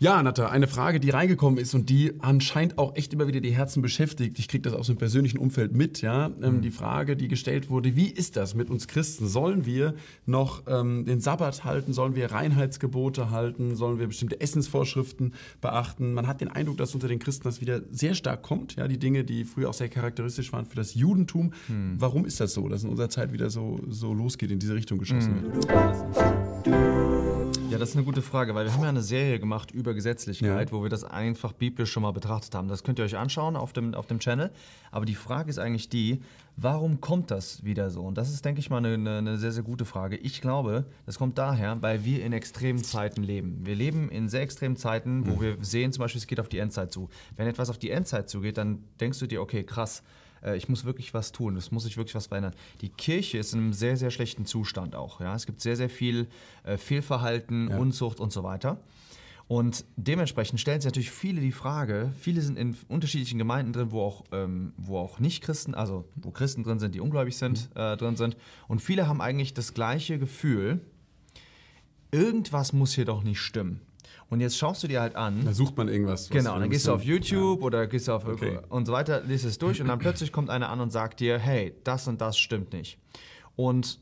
Ja, Natta, eine Frage, die reingekommen ist und die anscheinend auch echt immer wieder die Herzen beschäftigt. Ich kriege das aus dem persönlichen Umfeld mit, ja. Ähm, mhm. Die Frage, die gestellt wurde, wie ist das mit uns Christen? Sollen wir noch ähm, den Sabbat halten? Sollen wir Reinheitsgebote halten? Sollen wir bestimmte Essensvorschriften beachten? Man hat den Eindruck, dass unter den Christen das wieder sehr stark kommt, ja. Die Dinge, die früher auch sehr charakteristisch waren für das Judentum. Mhm. Warum ist das so, dass in unserer Zeit wieder so, so losgeht, in diese Richtung geschossen mhm. wird? Ja, das ist eine gute Frage, weil wir haben ja eine Serie gemacht über Gesetzlichkeit, ja. wo wir das einfach biblisch schon mal betrachtet haben. Das könnt ihr euch anschauen auf dem, auf dem Channel. Aber die Frage ist eigentlich die, warum kommt das wieder so? Und das ist, denke ich mal, eine, eine sehr, sehr gute Frage. Ich glaube, das kommt daher, weil wir in extremen Zeiten leben. Wir leben in sehr extremen Zeiten, wo mhm. wir sehen zum Beispiel, es geht auf die Endzeit zu. Wenn etwas auf die Endzeit zugeht, dann denkst du dir, okay, krass, äh, ich muss wirklich was tun, es muss sich wirklich was verändern. Die Kirche ist in einem sehr, sehr schlechten Zustand auch. Ja? Es gibt sehr, sehr viel äh, Fehlverhalten, ja. Unzucht und so weiter. Und dementsprechend stellen sich natürlich viele die Frage, viele sind in unterschiedlichen Gemeinden drin, wo auch, ähm, wo auch Nicht-Christen, also wo Christen drin sind, die ungläubig sind, mhm. äh, drin sind. Und viele haben eigentlich das gleiche Gefühl, irgendwas muss hier doch nicht stimmen. Und jetzt schaust du dir halt an. Da sucht man irgendwas. Genau, dann gehst du auf YouTube ja. oder gehst du auf okay. und so weiter, liest es durch und dann plötzlich kommt einer an und sagt dir, hey, das und das stimmt nicht. Und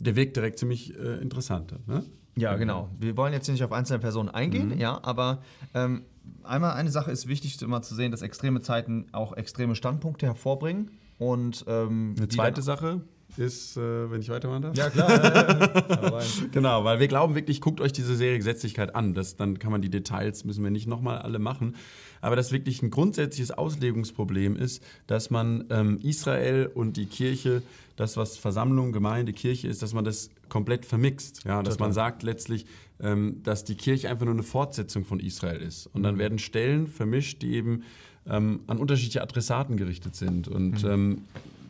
der wirkt direkt ziemlich äh, interessant. Ne? Ja, genau. Wir wollen jetzt nicht auf einzelne Personen eingehen, mhm. ja, aber ähm, einmal eine Sache ist wichtig, immer zu sehen, dass extreme Zeiten auch extreme Standpunkte hervorbringen. Und ähm, eine zweite Sache, ist, äh, wenn ich weitermachen darf? Ja, klar. genau, weil wir glauben wirklich, guckt euch diese Serie Gesetzlichkeit an. Das, dann kann man die Details, müssen wir nicht nochmal alle machen. Aber das wirklich ein grundsätzliches Auslegungsproblem ist, dass man ähm, Israel und die Kirche, das, was Versammlung, Gemeinde, Kirche ist, dass man das komplett vermixt. Ja, dass Total. man sagt letztlich, ähm, dass die Kirche einfach nur eine Fortsetzung von Israel ist. Und dann mhm. werden Stellen vermischt, die eben ähm, an unterschiedliche Adressaten gerichtet sind. Und mhm.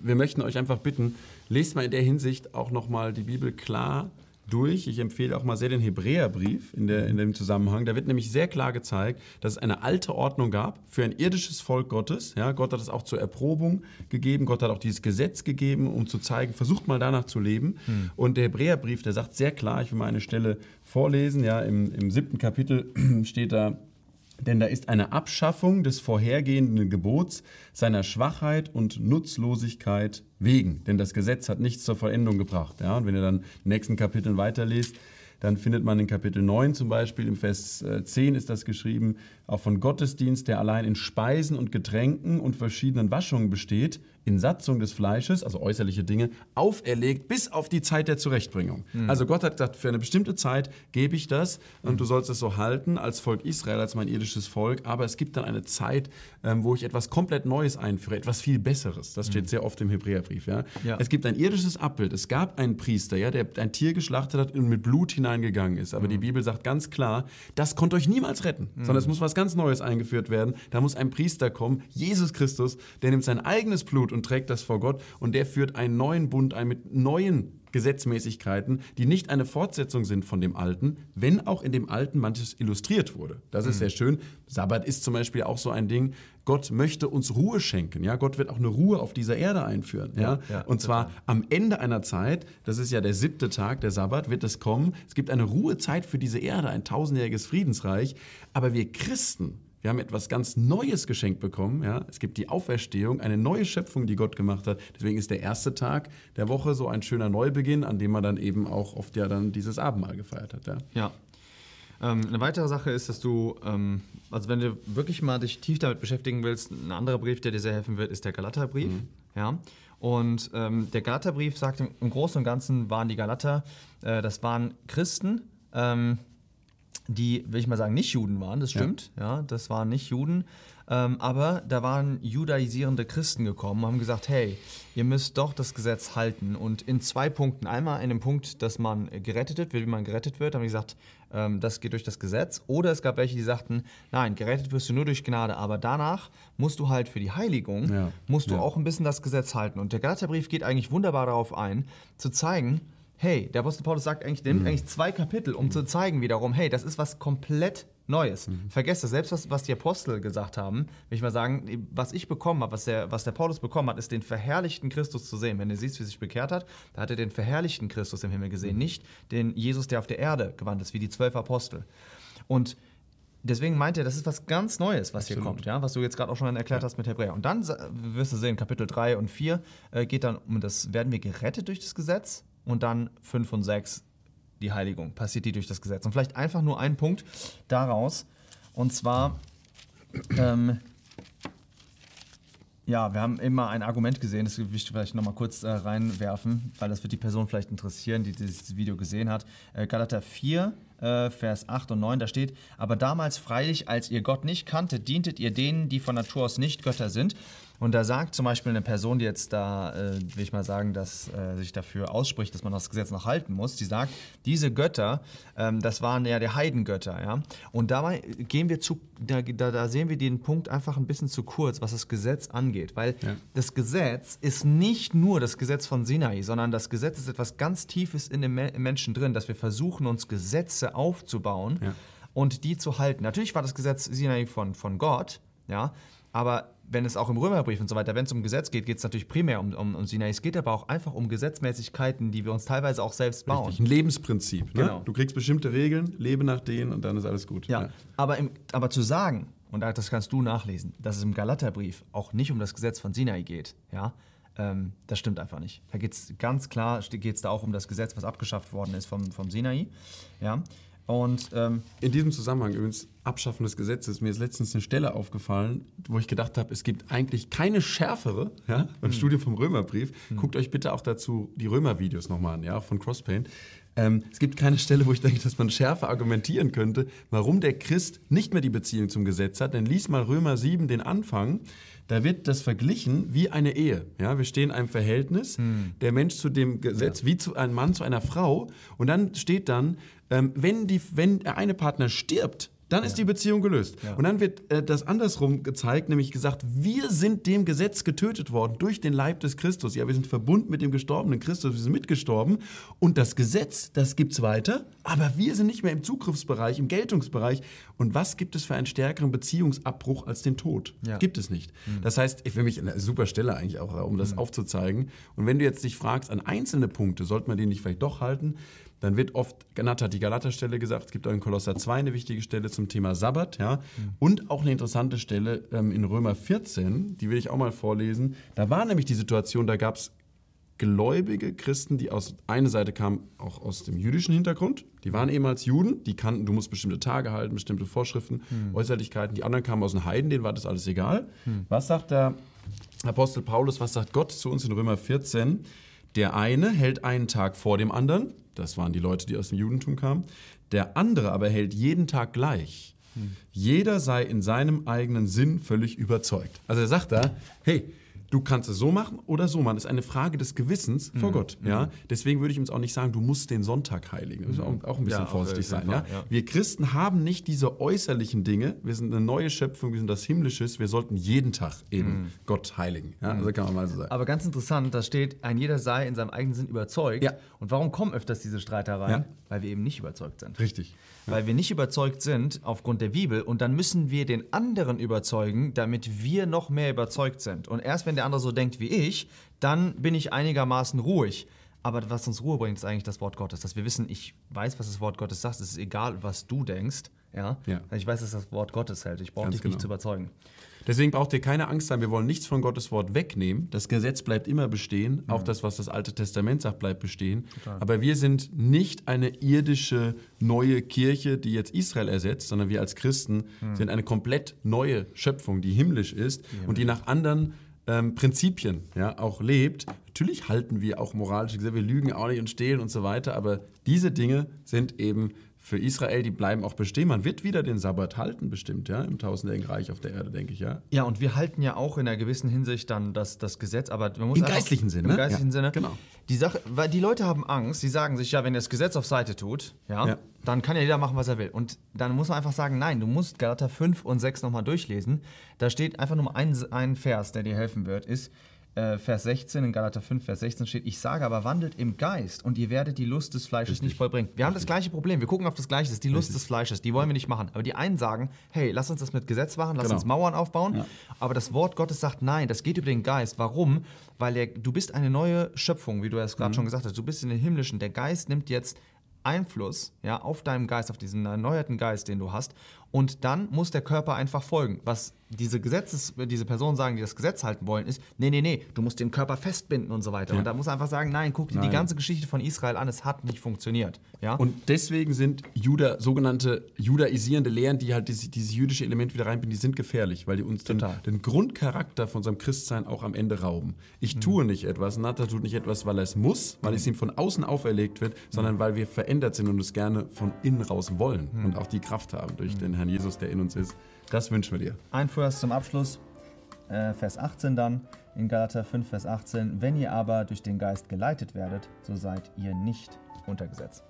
Wir möchten euch einfach bitten, lest mal in der Hinsicht auch nochmal die Bibel klar durch. Ich empfehle auch mal sehr den Hebräerbrief in, der, in dem Zusammenhang. Da wird nämlich sehr klar gezeigt, dass es eine alte Ordnung gab für ein irdisches Volk Gottes. Ja, Gott hat es auch zur Erprobung gegeben. Gott hat auch dieses Gesetz gegeben, um zu zeigen, versucht mal danach zu leben. Hm. Und der Hebräerbrief, der sagt sehr klar, ich will mal eine Stelle vorlesen. Ja, im, im siebten Kapitel steht da, denn da ist eine Abschaffung des vorhergehenden Gebots seiner Schwachheit und Nutzlosigkeit wegen. Denn das Gesetz hat nichts zur Vollendung gebracht. Ja? Und wenn ihr dann in den nächsten Kapiteln weiterlest, dann findet man in Kapitel 9 zum Beispiel, im Vers 10 äh, ist das geschrieben, auch von Gottesdienst, der allein in Speisen und Getränken und verschiedenen Waschungen besteht, in Satzung des Fleisches, also äußerliche Dinge, auferlegt bis auf die Zeit der Zurechtbringung. Mhm. Also Gott hat gesagt, für eine bestimmte Zeit gebe ich das und mhm. du sollst es so halten als Volk Israel, als mein irdisches Volk, aber es gibt dann eine Zeit, ähm, wo ich etwas komplett Neues einführe, etwas viel Besseres. Das steht mhm. sehr oft im Hebräerbrief. Ja? ja? Es gibt ein irdisches Abbild. Es gab einen Priester, ja, der ein Tier geschlachtet hat und mit Blut hineingegangen ist. Aber die mhm. Bibel sagt ganz klar, das konnte euch niemals retten, sondern es mhm. muss was ganz Neues eingeführt werden. Da muss ein Priester kommen, Jesus Christus, der nimmt sein eigenes Blut und trägt das vor Gott und der führt einen neuen Bund ein mit neuen Gesetzmäßigkeiten, die nicht eine Fortsetzung sind von dem Alten, wenn auch in dem Alten manches illustriert wurde. Das ist mhm. sehr schön. Sabbat ist zum Beispiel auch so ein Ding. Gott möchte uns Ruhe schenken. Ja? Gott wird auch eine Ruhe auf dieser Erde einführen. Ja? ja, ja Und zwar total. am Ende einer Zeit, das ist ja der siebte Tag, der Sabbat, wird es kommen. Es gibt eine Ruhezeit für diese Erde, ein tausendjähriges Friedensreich. Aber wir Christen, wir haben etwas ganz Neues geschenkt bekommen. Ja? Es gibt die Auferstehung, eine neue Schöpfung, die Gott gemacht hat. Deswegen ist der erste Tag der Woche so ein schöner Neubeginn, an dem man dann eben auch oft ja dann dieses Abendmahl gefeiert hat. Ja. ja. Ähm, eine weitere Sache ist, dass du, ähm, also wenn du wirklich mal dich tief damit beschäftigen willst, ein anderer Brief, der dir sehr helfen wird, ist der Galaterbrief. Mhm. Ja. Und ähm, der Galaterbrief sagt, im Großen und Ganzen waren die Galater, äh, das waren Christen, ähm, die, will ich mal sagen, nicht Juden waren, das stimmt, ja, ja das waren nicht Juden, ähm, aber da waren judaisierende Christen gekommen und haben gesagt, hey, ihr müsst doch das Gesetz halten. Und in zwei Punkten, einmal in dem Punkt, dass man gerettet wird, wie man gerettet wird, haben die gesagt, ähm, das geht durch das Gesetz, oder es gab welche, die sagten, nein, gerettet wirst du nur durch Gnade, aber danach musst du halt für die Heiligung, ja. musst du ja. auch ein bisschen das Gesetz halten. Und der Galaterbrief geht eigentlich wunderbar darauf ein, zu zeigen, hey, der Apostel Paulus sagt eigentlich, der nimmt mhm. eigentlich zwei Kapitel, um zu zeigen wiederum, hey, das ist was komplett Neues. Mhm. Vergesst das, selbst was, was die Apostel gesagt haben, will ich mal sagen, was ich bekommen habe, was der, was der Paulus bekommen hat, ist den verherrlichten Christus zu sehen. Wenn du siehst, wie sich bekehrt hat, da hat er den verherrlichten Christus im Himmel gesehen, mhm. nicht den Jesus, der auf der Erde gewandt ist, wie die zwölf Apostel. Und deswegen meint er, das ist was ganz Neues, was hier Absolut. kommt, ja, was du jetzt gerade auch schon erklärt hast mit Hebräer. Und dann wirst du sehen, Kapitel 3 und 4 äh, geht dann um das, werden wir gerettet durch das Gesetz und dann 5 und 6 die Heiligung. Passiert die durch das Gesetz? Und vielleicht einfach nur ein Punkt daraus. Und zwar, ähm, ja, wir haben immer ein Argument gesehen, das will ich vielleicht nochmal kurz äh, reinwerfen, weil das wird die Person vielleicht interessieren, die dieses Video gesehen hat. Äh, Galater 4, äh, Vers 8 und 9, da steht, aber damals freilich, als ihr Gott nicht kanntet, dientet ihr denen, die von Natur aus nicht Götter sind. Und da sagt zum Beispiel eine Person, die jetzt da, äh, will ich mal sagen, dass äh, sich dafür ausspricht, dass man das Gesetz noch halten muss, die sagt, diese Götter, ähm, das waren ja der Heidengötter, ja. Und dabei gehen wir zu, da, da, da sehen wir den Punkt einfach ein bisschen zu kurz, was das Gesetz angeht, weil Ja. das Gesetz ist nicht nur das Gesetz von Sinai, sondern das Gesetz ist etwas ganz Tiefes in dem Me- Menschen drin, dass wir versuchen, uns Gesetze aufzubauen Ja. und die zu halten. Natürlich war das Gesetz Sinai von, von Gott, ja, aber wenn es auch im Römerbrief und so weiter, wenn es um Gesetz geht, geht es natürlich primär um, um, um Sinai. Es geht aber auch einfach um Gesetzmäßigkeiten, die wir uns teilweise auch selbst bauen. Richtig, ein Lebensprinzip. Ne? Genau. Du kriegst bestimmte Regeln, lebe nach denen und dann ist alles gut. Ja, Aber, im, aber zu sagen, und das kannst du nachlesen, dass es im Galaterbrief auch nicht um das Gesetz von Sinai geht, ja, ähm, das stimmt einfach nicht. Da geht es ganz klar, geht es da auch um das Gesetz, was abgeschafft worden ist vom, vom Sinai, ja. Und ähm, In diesem Zusammenhang übrigens, Abschaffen des Gesetzes, mir ist letztens eine Stelle aufgefallen, wo ich gedacht habe, es gibt eigentlich keine schärfere, ja, beim Studium vom Römerbrief. Guckt euch bitte auch dazu die Römer-Videos nochmal an, ja, von Crosspaint. Ähm, es gibt keine Stelle, wo ich denke, dass man schärfer argumentieren könnte, warum der Christ nicht mehr die Beziehung zum Gesetz hat. Denn lies mal Römer 7 den Anfang. Da wird das verglichen wie eine Ehe. Ja, wir stehen in einem Verhältnis, der Mensch zu dem Gesetz, wie zu einem Mann zu einer Frau. Und dann steht dann, ähm, wenn, die, wenn der eine Partner stirbt, dann ist die Beziehung gelöst. Und dann wird äh, das andersrum gezeigt, nämlich gesagt, wir sind dem Gesetz getötet worden durch den Leib des Christus. Ja, wir sind verbunden mit dem gestorbenen Christus, wir sind mitgestorben. Und das Gesetz, das gibt's weiter, aber wir sind nicht mehr im Zugriffsbereich, im Geltungsbereich. Und was gibt es für einen stärkeren Beziehungsabbruch als den Tod? Ja. Gibt es nicht. Das heißt, für mich eine super Stelle eigentlich auch, um das aufzuzeigen. Und wenn du jetzt dich fragst, an einzelne Punkte, sollte man die nicht vielleicht doch halten, dann wird oft, Ganath hat die Galaterstelle gesagt, es gibt auch in Kolosser 2 eine wichtige Stelle zum Thema Sabbat, ja, und auch eine interessante Stelle ähm, in Römer 14, die will ich auch mal vorlesen. Da war nämlich die Situation, da gab es gläubige Christen, die aus einer Seite kamen, auch aus dem jüdischen Hintergrund. Die waren ehemals Juden, die kannten, du musst bestimmte Tage halten, bestimmte Vorschriften, Äußerlichkeiten. Die anderen kamen aus den Heiden, denen war das alles egal. Was sagt der Apostel Paulus, was sagt Gott zu uns in Römer 14? Der eine hält einen Tag vor dem anderen, das waren die Leute, die aus dem Judentum kamen. Der andere aber hält jeden Tag gleich. Jeder sei in seinem eigenen Sinn völlig überzeugt. Also er sagt da, hey, du kannst es so machen oder so machen. Das ist eine Frage des Gewissens vor Gott. Ja? Deswegen würde ich uns auch nicht sagen, du musst den Sonntag heiligen. Das ist auch, auch ein bisschen Ja, vorsichtig sein. Fall, Ja? Wir Christen haben nicht diese äußerlichen Dinge. Wir sind eine neue Schöpfung, wir sind das Himmlisches. Wir sollten jeden Tag eben Gott heiligen. Ja? Also kann man mal so sagen. Aber ganz interessant, da steht, ein jeder sei in seinem eigenen Sinn überzeugt. Ja. Und warum kommen öfters diese Streitereien? Weil wir eben nicht überzeugt sind. Richtig. Weil wir nicht überzeugt sind aufgrund der Bibel und dann müssen wir den anderen überzeugen, damit wir noch mehr überzeugt sind. Und erst wenn der andere so denkt wie ich, dann bin ich einigermaßen ruhig. Aber was uns Ruhe bringt, ist eigentlich das Wort Gottes. Dass wir wissen, ich weiß, was das Wort Gottes sagt. Es ist egal, was du denkst. Ja? Ja. Ich weiß, dass das Wort Gottes hält. Ich brauche dich nicht genau. zu überzeugen. Deswegen braucht ihr keine Angst haben, wir wollen nichts von Gottes Wort wegnehmen. Das Gesetz bleibt immer bestehen. Auch das, was das Alte Testament sagt, bleibt bestehen. Aber wir sind nicht eine irdische neue Kirche, die jetzt Israel ersetzt, sondern wir als Christen sind eine komplett neue Schöpfung, die himmlisch ist und die nach anderen ähm, Prinzipien ja, auch lebt. Natürlich halten wir auch moralische Gesetze, wir lügen auch nicht und stehlen und so weiter, aber diese Dinge sind eben für Israel, die bleiben auch bestehen. Man wird wieder den Sabbat halten, bestimmt, ja, im tausendjährigen Reich auf der Erde, denke ich, ja. Ja, und wir halten ja auch in einer gewissen Hinsicht dann das, das Gesetz, aber man muss Im geistlichen Sinne, Im ne? geistlichen Ja, Sinne. genau. Die Sache, weil die Leute haben Angst, die sagen sich, ja, wenn ihr das Gesetz auf Seite tut, ja, Ja. dann kann ja jeder machen, was er will. Und dann muss man einfach sagen, nein, du musst Galater 5 und 6 nochmal durchlesen. Da steht einfach nur ein, ein Vers, der dir helfen wird, ist äh, Vers 16, in Galater 5, Vers 16 steht, ich sage aber, wandelt im Geist und ihr werdet die Lust des Fleisches nicht vollbringen. Wir haben das gleiche Problem, wir gucken auf das Gleiche, das ist die Lust des Fleisches, die wollen wir nicht machen. Aber die einen sagen, hey, lass uns das mit Gesetz machen, lass Genau. uns Mauern aufbauen. Ja. Aber das Wort Gottes sagt, nein, das geht über den Geist. Warum? Weil der, du bist eine neue Schöpfung, wie du es Mhm. gerade schon gesagt hast. Du bist in den Himmlischen. Der Geist nimmt jetzt Einfluss ja, auf deinem Geist, auf diesen erneuerten Geist, den du hast. Und dann muss der Körper einfach folgen. Was diese Gesetzes, diese Personen sagen, die das Gesetz halten wollen, ist, nee, nee, nee, du musst den Körper festbinden und so weiter. Ja. Und da muss einfach sagen, nein, guck dir Nein. die ganze Geschichte von Israel an, es hat nicht funktioniert. Ja? Und deswegen sind Juda, sogenannte judaisierende Lehren, die halt dieses, dieses jüdische Element wieder reinbinden, die sind gefährlich, weil die uns den, den Grundcharakter von unserem Christsein auch am Ende rauben. Ich Mhm. tue nicht etwas, Nata tut nicht etwas, weil er es muss, weil es ihm von außen auferlegt wird, sondern weil wir verändert sind und es gerne von innen raus wollen Mhm. und auch die Kraft haben durch den Herrn Jesus, der in uns ist. Das wünschen wir dir. Ein Vers zum Abschluss, äh, Vers 18 dann, in Galater 5, Vers 18. Wenn ihr aber durch den Geist geleitet werdet, so seid ihr nicht unter Gesetz.